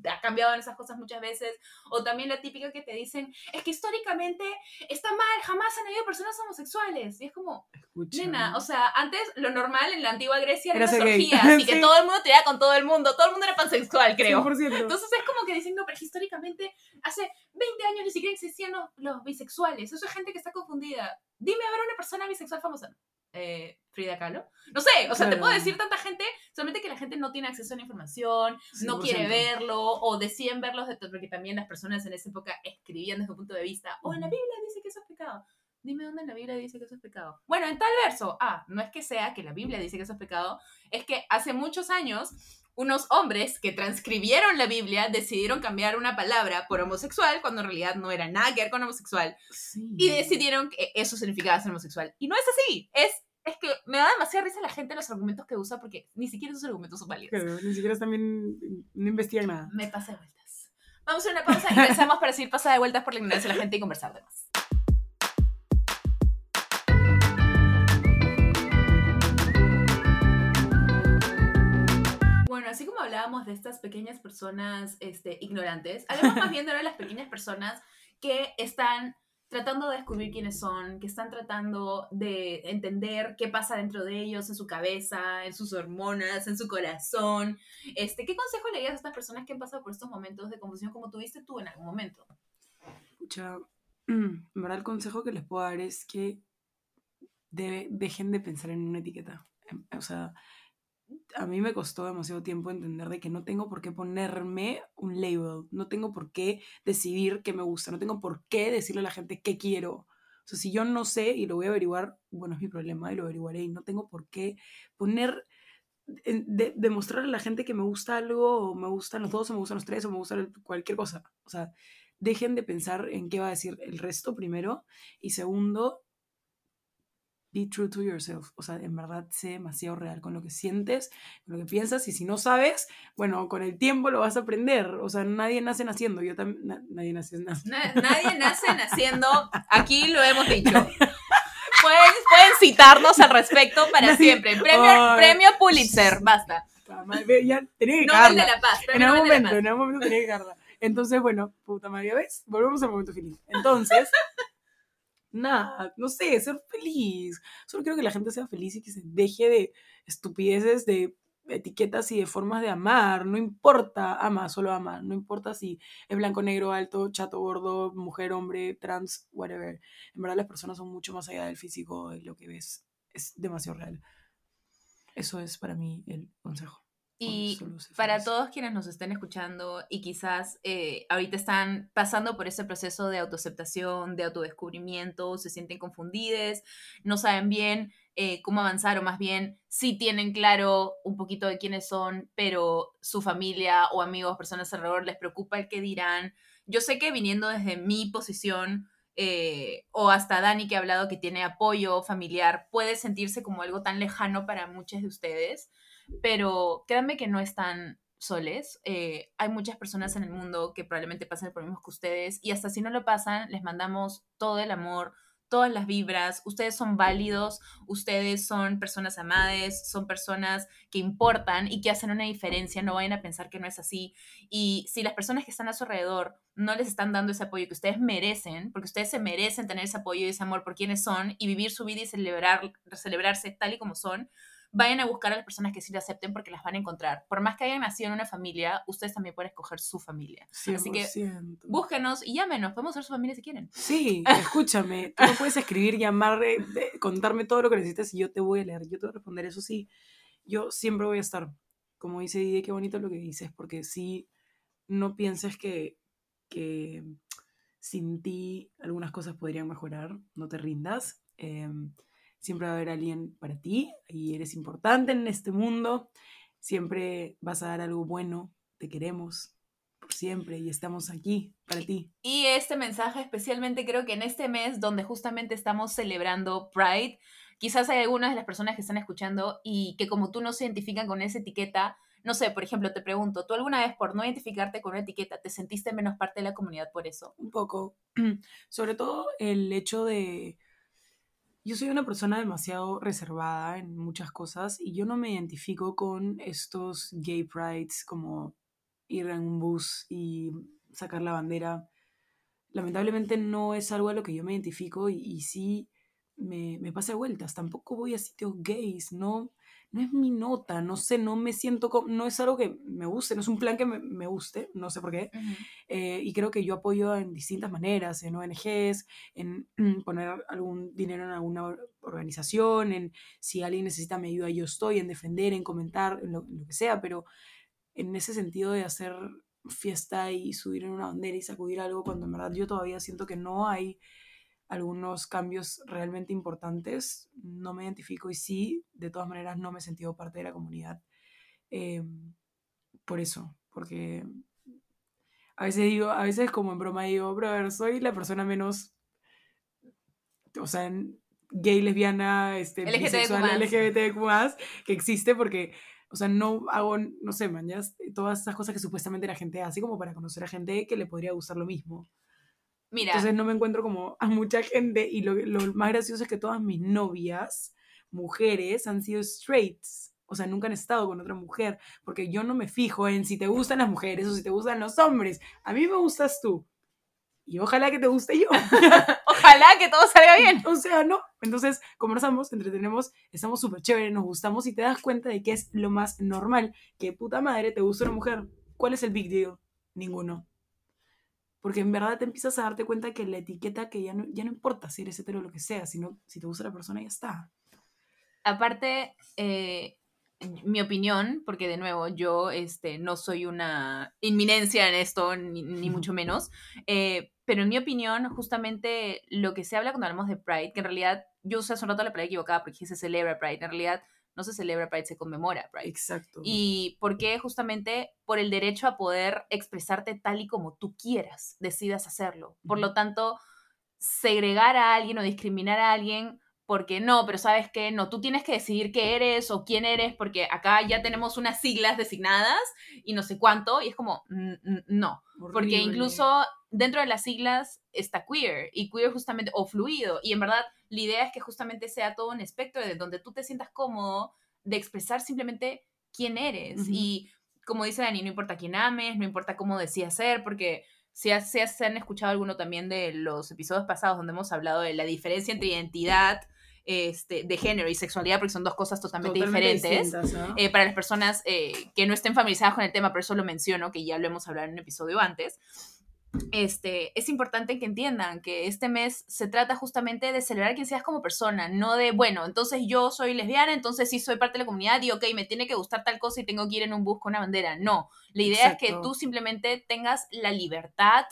ha cambiado en esas cosas muchas veces. O también la típica que te dicen, es que históricamente está mal, jamás han habido personas homosexuales. Y es como, Escucha. nena, o sea, antes lo normal en la antigua Grecia Era las orgías y que Sí. todo el mundo tiraba con todo el mundo. Todo el mundo era pansexual, creo. 100%. Entonces es como que dicen, no, pero que históricamente hace 20 años ni siquiera existían los, los bisexuales. Eso es gente que está confundida. Dime a ver una persona bisexual famosa. Eh, Frida Kahlo. No sé, o sea, te puedo decir tanta gente, solamente que la gente no tiene acceso a la información, no 100%. quiere verlo, o deciden verlos, porque también las personas en esa época escribían desde un punto de vista, o en la. Biblia dice que eso es pecado. Dime dónde en la Biblia dice que eso es pecado. Bueno, en tal verso. Ah, no es que sea que la Biblia dice que eso es pecado, es que hace muchos años unos hombres que transcribieron la Biblia decidieron cambiar una palabra por homosexual cuando en realidad no era nada que ver con homosexual Sí. y decidieron que eso significaba ser homosexual. Y no es así, es, es que me da demasiada risa la gente los argumentos que usa porque ni siquiera esos argumentos son válidos. Claro, ni siquiera también no investigan nada. Me pasa de vueltas. Vamos a una pausa y regresamos para seguir pasada de vueltas por la ignorancia de la gente y conversar de más. Bueno, así como hablábamos de estas pequeñas personas este, ignorantes, hablemos más bien de ahora de las pequeñas personas que están tratando de descubrir quiénes son, que están tratando de entender qué pasa dentro de ellos, en su cabeza, en sus hormonas, en su corazón. Este, ¿Qué consejo le darías a estas personas que han pasado por estos momentos de confusión como tuviste tú en algún momento? Escucha, en verdad el consejo que les puedo dar es que dejen de pensar en una etiqueta. Em, O sea, a mí me costó demasiado tiempo entender de que no tengo por qué ponerme un label, no tengo por qué decidir qué me gusta, no tengo por qué decirle a la gente qué quiero. O sea, si yo no sé y lo voy a averiguar, bueno, es mi problema y lo averiguaré y no tengo por qué poner, demostrarle a la gente que me gusta algo o me gustan los dos o me gustan los tres o me gusta cualquier cosa. O sea, dejen de pensar en qué va a decir el resto primero y segundo, be true to yourself. O sea, en verdad sé demasiado real con lo que sientes, con lo que piensas. Y si no sabes, bueno, con el tiempo lo vas a aprender. O sea, nadie nace naciendo. Yo también. nadie nace naciendo. nadie nace naciendo. Aquí lo hemos dicho. Pueden, pueden citarnos al respecto para siempre. Premio, premio Pulitzer, basta. Ya tenía que Nobel de la Paz. En algún momento, en algún momento tenía que cargar. Entonces, bueno, puta María, ¿ves? Volvemos al momento feliz. Entonces, nada, no sé, ser feliz. Solo quiero que la gente sea feliz y que se deje de estupideces, de etiquetas y de formas de amar. No importa, ama, solo ama. No importa si es blanco, negro, alto, chato, gordo, mujer, hombre, trans, whatever. En verdad las personas son mucho más allá del físico, de lo que ves. Es demasiado real. Eso es para mí el consejo. Y para todos quienes nos estén escuchando y quizás eh, ahorita están pasando por ese proceso de autoaceptación, de autodescubrimiento, se sienten confundidos, no saben bien eh, cómo avanzar o más bien sí tienen claro un poquito de quiénes son, pero su familia o amigos, personas alrededor les preocupa el que dirán. Yo sé que viniendo desde mi posición eh, o hasta Dani que ha hablado que tiene apoyo familiar, puede sentirse como algo tan lejano para muchos de ustedes pero créanme que no están soles. Eh, hay muchas personas en el mundo que probablemente pasen por lo mismo que ustedes y hasta si no lo pasan, les mandamos todo el amor, todas las vibras. Ustedes son válidos, ustedes son personas amadas, son personas que importan y que hacen una diferencia. No vayan a pensar que no es así. Y si las personas que están a su alrededor no les están dando ese apoyo que ustedes merecen, porque ustedes se merecen tener ese apoyo y ese amor por quienes son y vivir su vida y celebrar, celebrarse tal y como son, vayan a buscar a las personas que sí le acepten porque las van a encontrar. Por más que hayan nacido en una familia, ustedes también pueden escoger su familia. Así que búsquenos y llámenos, podemos ser su familia si quieren. Sí, escúchame, tú puedes escribir, llamar, eh, contarme todo lo que necesites y yo te voy a leer, yo te voy a responder. Eso sí, yo siempre voy a estar. Como dice Didi, qué bonito lo que dices, porque sí, no pienses que, que sin ti algunas cosas podrían mejorar, no te rindas. Eh, siempre va a haber alguien para ti y eres importante en este mundo, siempre vas a dar algo bueno, te queremos por siempre y estamos aquí para ti. Y este mensaje especialmente creo que en este mes donde justamente estamos celebrando Pride, quizás hay algunas de las personas que están escuchando y que como tú no se identifican con esa etiqueta, no sé, por ejemplo, te pregunto, ¿tú alguna vez por no identificarte con una etiqueta te sentiste menos parte de la comunidad por eso? Un poco. Sobre todo el hecho de yo soy una persona demasiado reservada en muchas cosas y yo no me identifico con estos gay prides como ir en un bus y sacar la bandera. Lamentablemente no es algo a lo que yo me identifico y, sí me, me pasa vueltas. Tampoco voy a sitios gays, no, no es mi nota, no sé, no me siento, como, no es algo que me guste, no es un plan que me, guste, no sé por qué. Eh, y creo que yo apoyo en distintas maneras, en ONGs, en poner algún dinero en alguna organización, en si alguien necesita mi ayuda, yo estoy, en defender, en comentar, en lo, que sea, pero en ese sentido de hacer fiesta y subir en una bandera y sacudir algo, cuando en verdad yo todavía siento que no hay algunos cambios realmente importantes, no me identifico y sí, de todas maneras no me he sentido parte de la comunidad. Eh, por eso, porque a veces digo, a veces como en broma digo, brother, soy la persona menos, o sea, gay, lesbiana, este, bisexual, LGBTQ+, que existe porque, o sea, no hago, no sé, mañas, todas esas cosas que supuestamente la gente hace como para conocer a gente que le podría gustar lo mismo. Entonces no me encuentro como a mucha gente y lo, lo más gracioso es que todas mis novias, mujeres, han sido straights. O sea, nunca han estado con otra mujer, porque yo no me fijo en si te gustan las mujeres o si te gustan los hombres. A mí me gustas tú. Y ojalá que te guste yo. ojalá que todo salga bien. O sea, no. Entonces, conversamos, entretenemos, estamos súper chévere, nos gustamos y te das cuenta de que es lo más normal. Que puta madre te gusta una mujer. ¿Cuál es el big deal? Ninguno. Porque en verdad te empiezas a darte cuenta que la etiqueta que ya no, ya no importa si eres hetero o lo que sea, sino si te gusta la persona ya está. Aparte, eh, mi opinión, porque de nuevo yo este, no soy una inminencia en esto, ni, mucho menos, eh, pero en mi opinión, justamente lo que se habla cuando hablamos de Pride, que en realidad yo usé hace un rato la palabra equivocada porque se celebra Pride, en realidad no se celebra Pride, se conmemora Pride. Exacto. Y por qué justamente por el derecho a poder expresarte tal y como tú quieras, decidas hacerlo. Por lo tanto, segregar a alguien o discriminar a alguien porque no, pero sabes que no, tú tienes que decidir qué eres o quién eres, porque acá ya tenemos unas siglas designadas y no sé cuánto, y es como, no, porque incluso dentro de las siglas está queer, y queer justamente, o fluido, y en verdad la idea es que justamente sea todo un espectro de donde tú te sientas cómodo de expresar simplemente quién eres, y como dice Dani, no importa quién ames, no importa cómo decidas ser, porque si, si, han escuchado alguno también de los episodios pasados donde hemos hablado de la diferencia entre identidad este, de género y sexualidad, porque son dos cosas totalmente, diferentes. Eh, para las personas eh, que no estén familiarizadas con el tema, pero eso lo menciono, que ya lo hemos hablado en un episodio antes. Este, es importante que entiendan que este mes se trata justamente de celebrar quien seas como persona, no de, bueno, entonces yo soy lesbiana, entonces sí soy parte de la comunidad y ok, me tiene que gustar tal cosa y tengo que ir en un bus con una bandera. No, la idea es que tú simplemente tengas la libertad,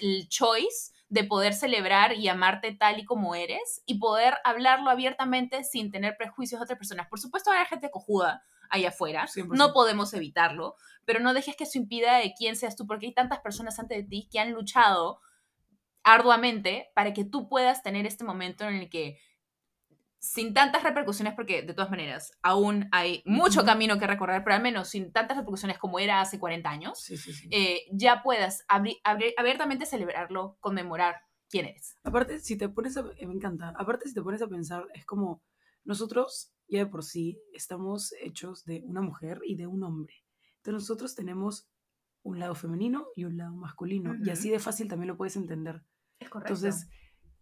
el choice de poder celebrar y amarte tal y como eres y poder hablarlo abiertamente sin tener prejuicios de otras personas. Por supuesto, hay gente cojuda allá afuera, no podemos evitarlo, pero no dejes que eso impida de quién seas tú, porque hay tantas personas antes de ti que han luchado arduamente para que tú puedas tener este momento en el que sin tantas repercusiones, porque de todas maneras aún hay mucho camino que recorrer, pero al menos sin tantas repercusiones como era hace 40 años, eh, ya puedas abiertamente celebrarlo, conmemorar quién eres. Aparte, si te pones a, me encanta, aparte si te pones a pensar, es como nosotros ya de por sí estamos hechos de una mujer y de un hombre. Entonces nosotros tenemos un lado femenino y un lado masculino, y así de fácil también lo puedes entender. Es correcto. Entonces,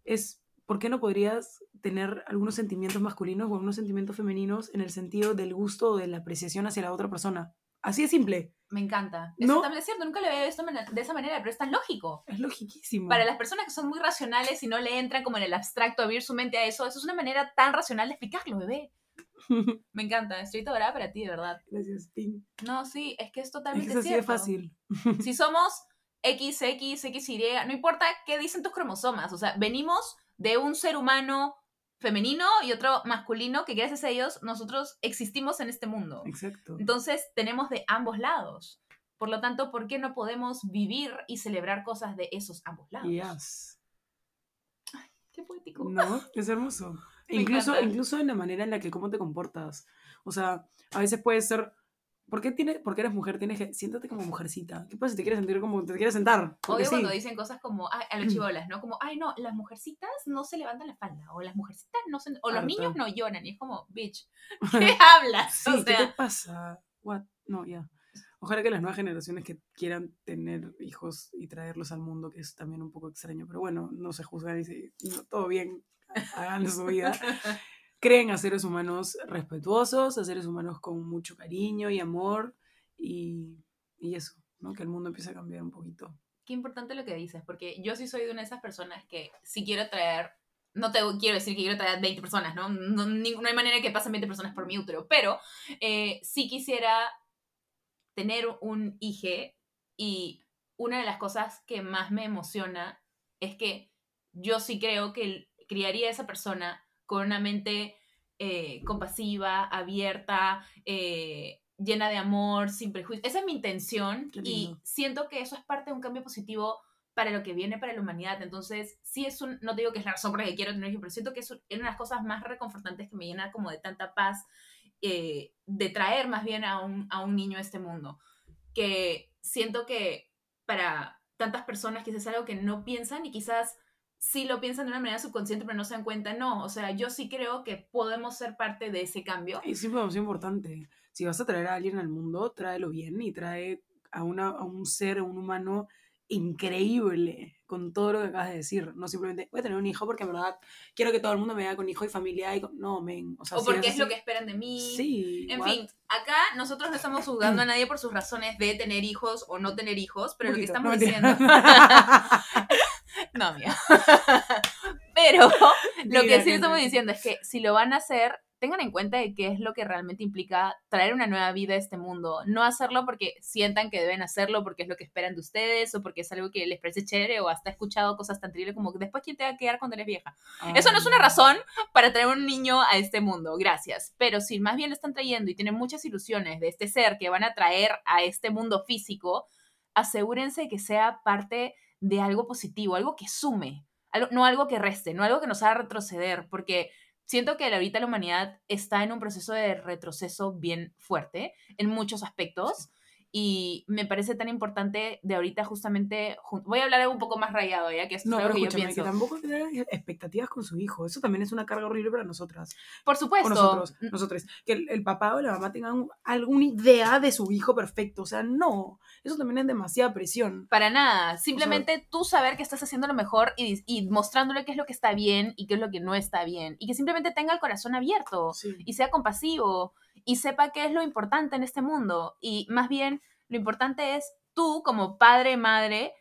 es ¿por qué no podrías tener algunos sentimientos masculinos o algunos sentimientos femeninos en el sentido del gusto o de la apreciación hacia la otra persona? Así de simple. Me encanta. ¿No? también es cierto, nunca lo había visto de esa manera, pero es tan lógico. Es logiquísimo. Para las personas que son muy racionales y no le entran como en el abstracto a abrir su mente a eso, eso es una manera tan racional de explicarlo, bebé. Me encanta, estoy toda para ti, de verdad. Gracias, Tim. No, sí, es que es totalmente es así de fácil. Si somos X, X, X, Y, no importa qué dicen tus cromosomas, o sea, venimos de un ser humano femenino y otro masculino que gracias a ellos nosotros existimos en este mundo. Exacto. Entonces tenemos de ambos lados. Por lo tanto, ¿por qué no podemos vivir y celebrar cosas de esos ambos lados? Yes. Ay, qué poético. No, es hermoso. Incluso, incluso en la manera en la que cómo te comportas. O sea, a veces puede ser ¿Por qué, tiene, porque eres mujer? Tienes que. Siéntate como mujercita. ¿Qué pasa si te quieres sentir como. te quieres sentar? Odio cuando dicen cosas como. a los chivolas, ¿no? Como, ay, no, las mujercitas no se levantan la falda. O las mujercitas no se. O los niños no lloran. Y es como, bitch, ¿qué hablas? Sí, ¿qué te pasa? What? No, ya. Ojalá que las nuevas generaciones que quieran tener hijos y traerlos al mundo, que es también un poco extraño, pero bueno, no se juzgan y si todo bien, hagan su vida creen a seres humanos respetuosos, a seres humanos con mucho cariño y amor y, y eso, ¿no? Que el mundo empiece a cambiar un poquito. Qué importante lo que dices, porque yo sí soy de una de esas personas que si quiero traer, no te quiero decir que quiero traer 20 personas, ¿no? No, no hay manera que pasen 20 personas por mi útero, pero eh, sí quisiera tener un hijo y una de las cosas que más me emociona es que yo sí creo que criaría a esa persona con una mente eh, compasiva, abierta, eh, llena de amor, sin prejuicios. Esa es mi intención y siento que eso es parte de un cambio positivo para lo que viene para la humanidad. Entonces, sí es un, no digo que es la razón por la que quiero tener hijos, pero siento que es una de las cosas más reconfortantes que me llena como de tanta paz, eh, de traer más bien a un, a un niño a este mundo. Que siento que para tantas personas quizás es algo que no piensan y quizás sí lo piensan de una manera subconsciente, pero no se dan cuenta, no, o sea, yo sí creo que podemos ser parte de ese cambio. Y sí, es importante. Si vas a traer a alguien al mundo, tráelo bien y trae a, una, a un ser, a un humano increíble con todo lo que acabas de decir. No simplemente voy a tener un hijo porque en verdad quiero que todo el mundo me vea con hijo y familia. Y No, men. O, porque es, lo que esperan de mí. Sí. En fin, acá nosotros no estamos juzgando a nadie por sus razones de tener hijos o no tener hijos, pero lo que estamos diciendo. No, mía. Pero lo que sí estamos diciendo es que si lo van a hacer, tengan en cuenta de qué es lo que realmente implica traer una nueva vida a este mundo. No hacerlo porque sientan que deben hacerlo, porque es lo que esperan de ustedes, o porque es algo que les parece chévere, o hasta escuchado cosas tan terribles como que después quién te va a quedar cuando eres vieja. Eso no es una razón para traer un niño a este mundo, gracias. Pero si más bien lo están trayendo y tienen muchas ilusiones de este ser que van a traer a este mundo físico, asegúrense que sea parte de algo positivo, algo que sume, algo, no algo que reste, no algo que nos haga retroceder, porque siento que ahorita la humanidad está en un proceso de retroceso bien fuerte en muchos aspectos y me parece tan importante de ahorita justamente, voy a hablar algo un poco más rayado, ya que esto no, es algo pero que yo pienso. que tampoco tener expectativas con su hijo. Eso también es una carga horrible para nosotras. Por supuesto. O nosotros, nosotros. Que el, el papá o la mamá tengan alguna idea de su hijo perfecto. O sea, no. Eso también es demasiada presión. Para nada. Simplemente tú saber que estás haciendo lo mejor y, y, mostrándole qué es lo que está bien y qué es lo que no está bien. Y que simplemente tenga el corazón abierto Sí. y sea compasivo y sepa qué es lo importante en este mundo. Y más bien, lo importante es tú como padre, madre,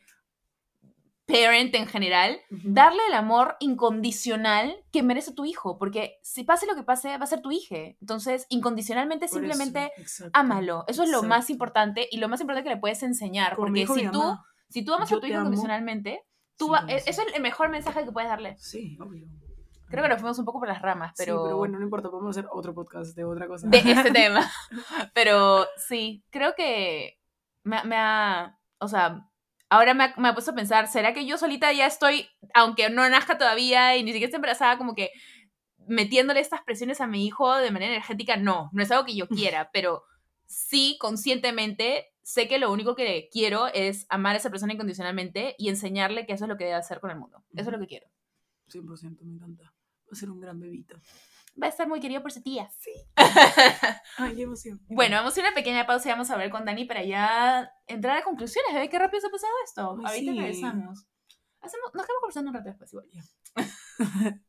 parent en general, darle el amor incondicional que merece tu hijo, porque si pase lo que pase, va a ser tu hijo. Entonces, incondicionalmente, Por eso, simplemente exacto, ámalo. Eso es lo más importante y lo más importante que le puedes enseñar, porque si tú, si tú amas a tu hijo incondicionalmente, tú Sí, va- eso. eso es el mejor mensaje que puedes darle. Sí, obvio. Creo que nos fuimos un poco por las ramas, Sí, pero, pero bueno, no importa, podemos hacer otro podcast de otra cosa. de este tema. Pero sí, creo que me, me ha, o sea, ahora me ha, me ha puesto a pensar, ¿será que yo solita ya estoy, aunque no nazca todavía y ni siquiera esté embarazada, como que metiéndole estas presiones a mi hijo de manera energética? No, no es algo que yo quiera, pero sí conscientemente sé que lo único que quiero es amar a esa persona incondicionalmente y enseñarle que eso es lo que debe hacer con el mundo. Eso es lo que quiero. 100%, me encanta. Va a ser un gran bebito. Va a estar muy querido por su tía. Sí. Ay, qué emoción. Bueno, vamos a ir a una pequeña pausa y vamos a ver con Dani para ya entrar a conclusiones. A ver qué rápido se ha pasado esto. Ahorita sí. regresamos. Hacemos, nos quedamos conversando un rato después igual.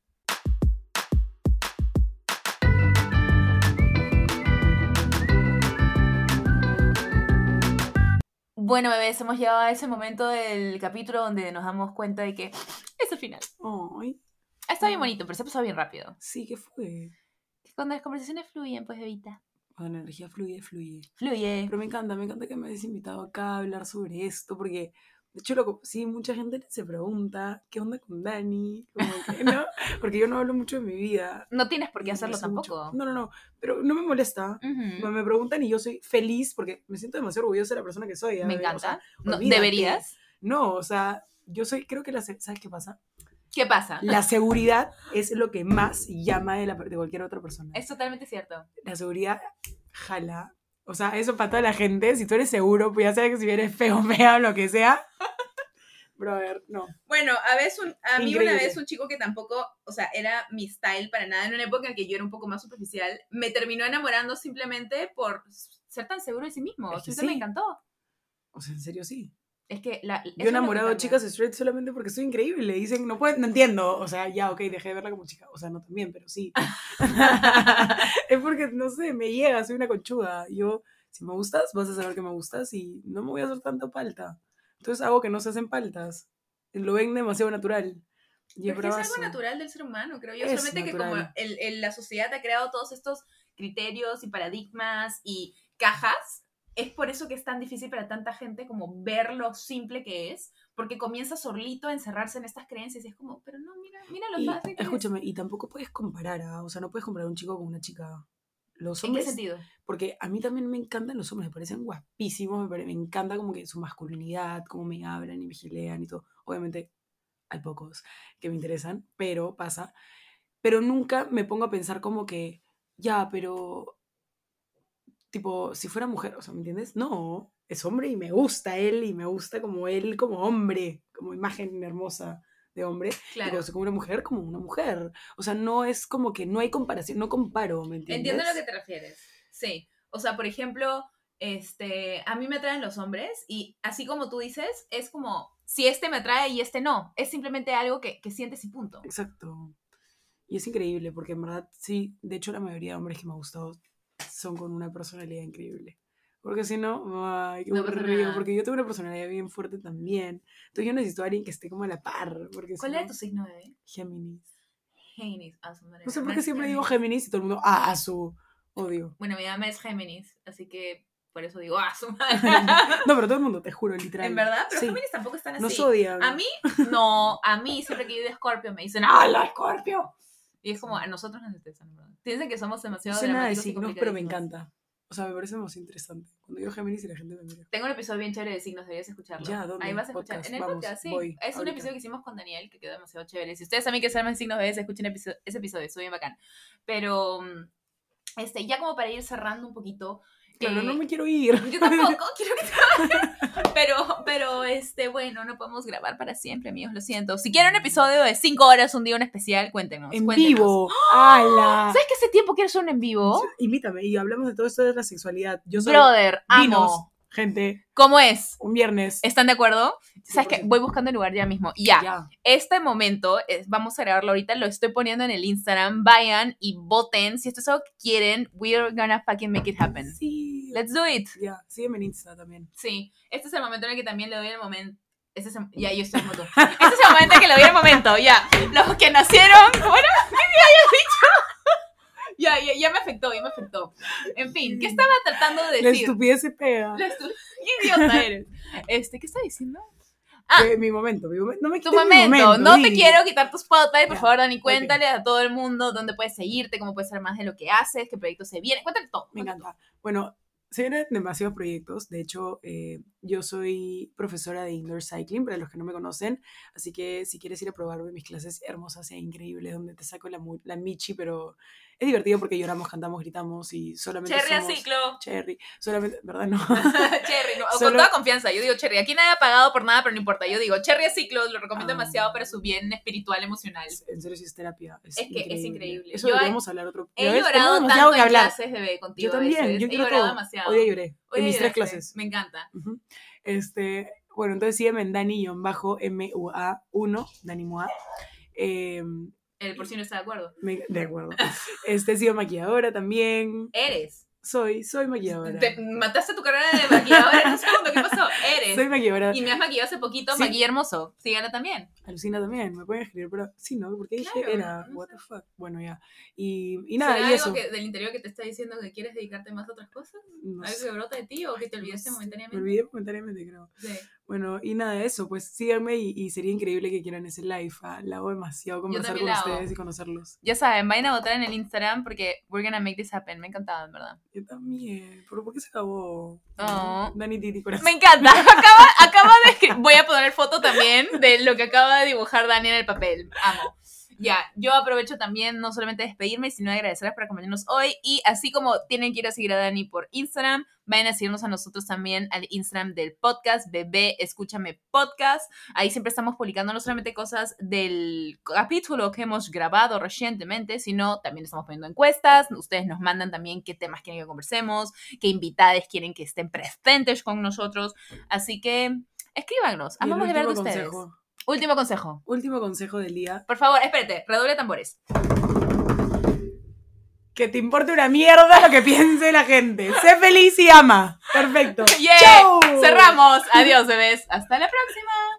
Bueno, bebés, hemos llegado a ese momento del capítulo donde nos damos cuenta de que es el final. Ay, Está bien bonito, pero se pasado bien rápido. sí, ¿qué fue? Cuando las conversaciones fluyen, pues, bebita. Cuando la energía fluye, fluye. Fluye. Pero me encanta, me encanta que me hayas invitado acá a hablar sobre esto, porque de hecho, lo, sí, mucha gente se pregunta, ¿qué onda con Dani? Como que, ¿no? Porque yo no hablo mucho de mi vida. No tienes por qué hacerlo mucho- tampoco. No, no, no, pero no me molesta. Ujú. Me preguntan y yo soy feliz porque me siento demasiado orgullosa de la persona que soy. Me ¿eh? O sea, encanta. No. ¿Deberías? no, o sea, yo soy, creo que la, ¿sabes qué pasa? ¿Qué pasa? La seguridad es lo que más llama de, la, de cualquier otra persona. Es totalmente cierto. La seguridad jala. O sea, eso para toda la gente. Si tú eres seguro, pues ya sabes que si eres feo, fea o lo que sea. Brother, no. Bueno, a, veces un- a mí Increíble. una vez un chico que tampoco, o sea, era mi style para nada, en una época en que yo era un poco más superficial, me terminó enamorando simplemente por ser tan seguro de sí mismo. Es que Eso me sí. encantó. O sea, en serio, sí. Es que la, Yo he enamorado de chicas straight solamente porque soy increíble. Le dicen, no puedes, no entiendo. O sea, ya, ok, dejé de verla como chica. O sea, no también, pero sí. es porque, no sé, me llega, soy una conchuda. Yo, si me gustas, vas a saber que me gustas y no me voy a hacer tanto palta. Entonces hago que no se hacen paltas. Lo ven demasiado natural. Y Pero es que es algo natural del ser humano, creo yo. Es Solamente que como natural. el- el- la sociedad ha creado todos estos criterios y paradigmas y cajas, es por eso que es tan difícil para tanta gente como ver lo simple que es, porque comienza solito a encerrarse en estas creencias y es como, pero no, mira, mira lo Y, fácil es. escúchame, y tampoco puedes comparar, ¿ah? o sea, no puedes comparar un chico con una chica. Los ¿En qué hombres, sentido? porque a mí también me encantan los hombres, me parecen guapísimos, me, me encanta como que su masculinidad, cómo me hablan y me gilean y todo. Obviamente hay pocos que me interesan, pero pasa. Pero nunca me pongo a pensar como que, ya, pero, tipo, si fuera mujer, o sea, ¿me entiendes? No, es hombre y me gusta él y me gusta como él, como hombre, como imagen hermosa de hombre. Claro. Pero como una mujer, como una mujer. O sea, no es como que no hay comparación, no comparo, ¿me entiendes? Entiendo a lo que te refieres. Sí. O sea, por ejemplo, este, a mí me atraen los hombres y así como tú dices, es como si este me atrae y este no. Es simplemente algo que, que sientes y punto. Exacto. Y es increíble porque en verdad, sí, de hecho la mayoría de hombres que me ha gustado son con una personalidad increíble. Porque si no, ay, qué No nada. porque yo tengo una personalidad bien fuerte también. Entonces yo necesito a alguien que esté como a la par. Porque ¿Cuál no, era tu signo, bebé? Géminis. Géminis. Ah, su. No sé por No qué siempre digo Géminis. Y todo el mundo, ah, su odio. Bueno, mi mamá es Géminis, así que por eso digo, ah, su madre. No, pero todo el mundo, te juro, literal. en verdad, pero Sí. Géminis tampoco están así. Nos odian. A mí, no, a mí siempre que yo de Scorpio me dicen, ¡ah, la Scorpio! Y es como, a nosotros nos detestan, ¿verdad? Piensan que somos No demasiado sé nada de signos, pero me encanta. O sea, me parece más interesante. Cuando digo Géminis y la gente me mira. Tengo un episodio bien chévere de signos, deberías escucharlo. Ya, ¿dónde? Ahí vas a escuchar. Podcast, En el vamos, podcast, sí. voy, es un ahorita. episodio que hicimos con Daniel que quedó demasiado chévere. Si ustedes quieren saber más signos ese, escuchen episo- ese episodio, estuvo bien bacán. Pero, mm, este, ya como para ir cerrando un poquito. Claro, no me quiero ir. Yo tampoco, quiero que te. Pero, pero, este, bueno, no podemos grabar para siempre, amigos, lo siento. Si quieren un episodio de 5 horas, un día, un especial, cuéntenos. En cuéntenos. vivo. ¡Hala! ¿Sabes que hace tiempo quiero hacer un en vivo? Invítame y hablamos de todo esto de la sexualidad. Yo soy Brother, amo. Gente, ¿Cómo es? un viernes. ¿Están de acuerdo? ¿Sabes qué? 100%. Voy buscando el lugar ya mismo. Ya, Ya. este momento, es- vamos a grabarlo ahorita, lo estoy poniendo en el Instagram. Vayan y voten. Si esto es algo que quieren, we're gonna fucking make it happen. Sí. Let's do it. Ya, sígueme en Insta también. Sí, este es el momento en el que también le doy el momento. Este es el- ya, yo estoy como tú. Este es el momento en que le doy el momento, ya. Los que nacieron, ¿cómo era? ¿Qué habías dicho? Ya, ya, ya me afectó, ya me afectó. En fin, ¿qué estaba tratando de La decir? estupidez se pega. La estu- ¿Qué idiota eres? Este, ¿qué está diciendo? Ah. Eh, mi momento, mi momento. No me Tu quites mi momento, no te quiero quitar tu spotlight, por Ya, favor, Dani, cuéntale a todo el mundo dónde puedes seguirte, cómo puedes ser más de lo que haces, qué proyectos se vienen, cuéntale todo. Me encanta. Bueno, se vienen demasiados proyectos. De hecho, eh, yo soy profesora de indoor cycling, para los que no me conocen. Así que si quieres ir a probarme mis clases hermosas e increíbles, donde te saco la, la michi, pero es divertido porque lloramos, cantamos, gritamos y solamente Cherry a somos... ciclo. Cherry. Solamente, ¿verdad? No. Cherry, no, con Solo- toda confianza. Yo digo Cherry. Aquí nadie ha pagado por nada, pero no importa. Yo digo Cherry a ciclo, lo recomiendo Ah. demasiado para su bien espiritual, emocional. en serio, sí es terapia. Es, Es que es increíble. increíble. Eso Yo deberíamos hablar otro He ¿Ya ves? llorado tanto que en hablar. clases de contigo. Yo también, a veces. yo He llorado todo. demasiado. Hoy lloré. Hoy en mis tres clases. Me encanta. Ujú. Este, bueno, entonces sígueme en Dani-MUA1, Dani Mua. Eh, El por si no está de acuerdo. me- de acuerdo. Este, sigo maquilladora también. Eres. Soy, soy maquilladora. Te mataste tu carrera de maquilladora en un segundo. ¿Qué pasó? Eres. Soy maquilladora. Y me has maquillado hace poquito, Sí. maquilla hermoso. Sígala también. Alucina también, me pueden escribir, pero sí, ¿no? Porque dije era, no what the fuck. Bueno, ya. Y, y nada, ¿Será y algo eso. que, del interior que te está diciendo que quieres dedicarte más a otras cosas? No ¿Algo sé, que brota de ti o que te olvidaste momentáneamente? Me olvidé momentáneamente, creo. Sí. Bueno, y nada, eso, pues síganme y, y sería increíble que quieran ese live. Ah, la hago demasiado conversar con ustedes y conocerlos. Ya saben, vayan a votar en el Instagram porque we're gonna make this happen. Me ha encantado, en verdad. Yo también. ¿Pero por qué se acabó? Oh. Dani Titi Corazón. Me encanta. Acaba, acaba de Voy a poner foto también de lo que acaba de dibujar Dani en el papel. Amo. Ya, yo aprovecho también no solamente de despedirme, sino de agradecerles por acompañarnos hoy. Y así como tienen que ir a seguir a Dani por Instagram, vayan a seguirnos a nosotros también al Instagram del podcast, bebé, escúchame podcast. Ahí siempre estamos publicando no solamente cosas del capítulo que hemos grabado recientemente, sino también estamos poniendo encuestas. Ustedes nos mandan también qué temas quieren que conversemos, qué invitados quieren que estén presentes con nosotros. Así que escríbanos, amamos de ver de ustedes. consejo. Último consejo. Último consejo del día. Por favor, espérate, redoble tambores. Que te importe una mierda lo que piense la gente. Sé feliz y ama. Perfecto. ¡Yeah! ¡Chau! Cerramos. Adiós, bebés. Hasta la próxima.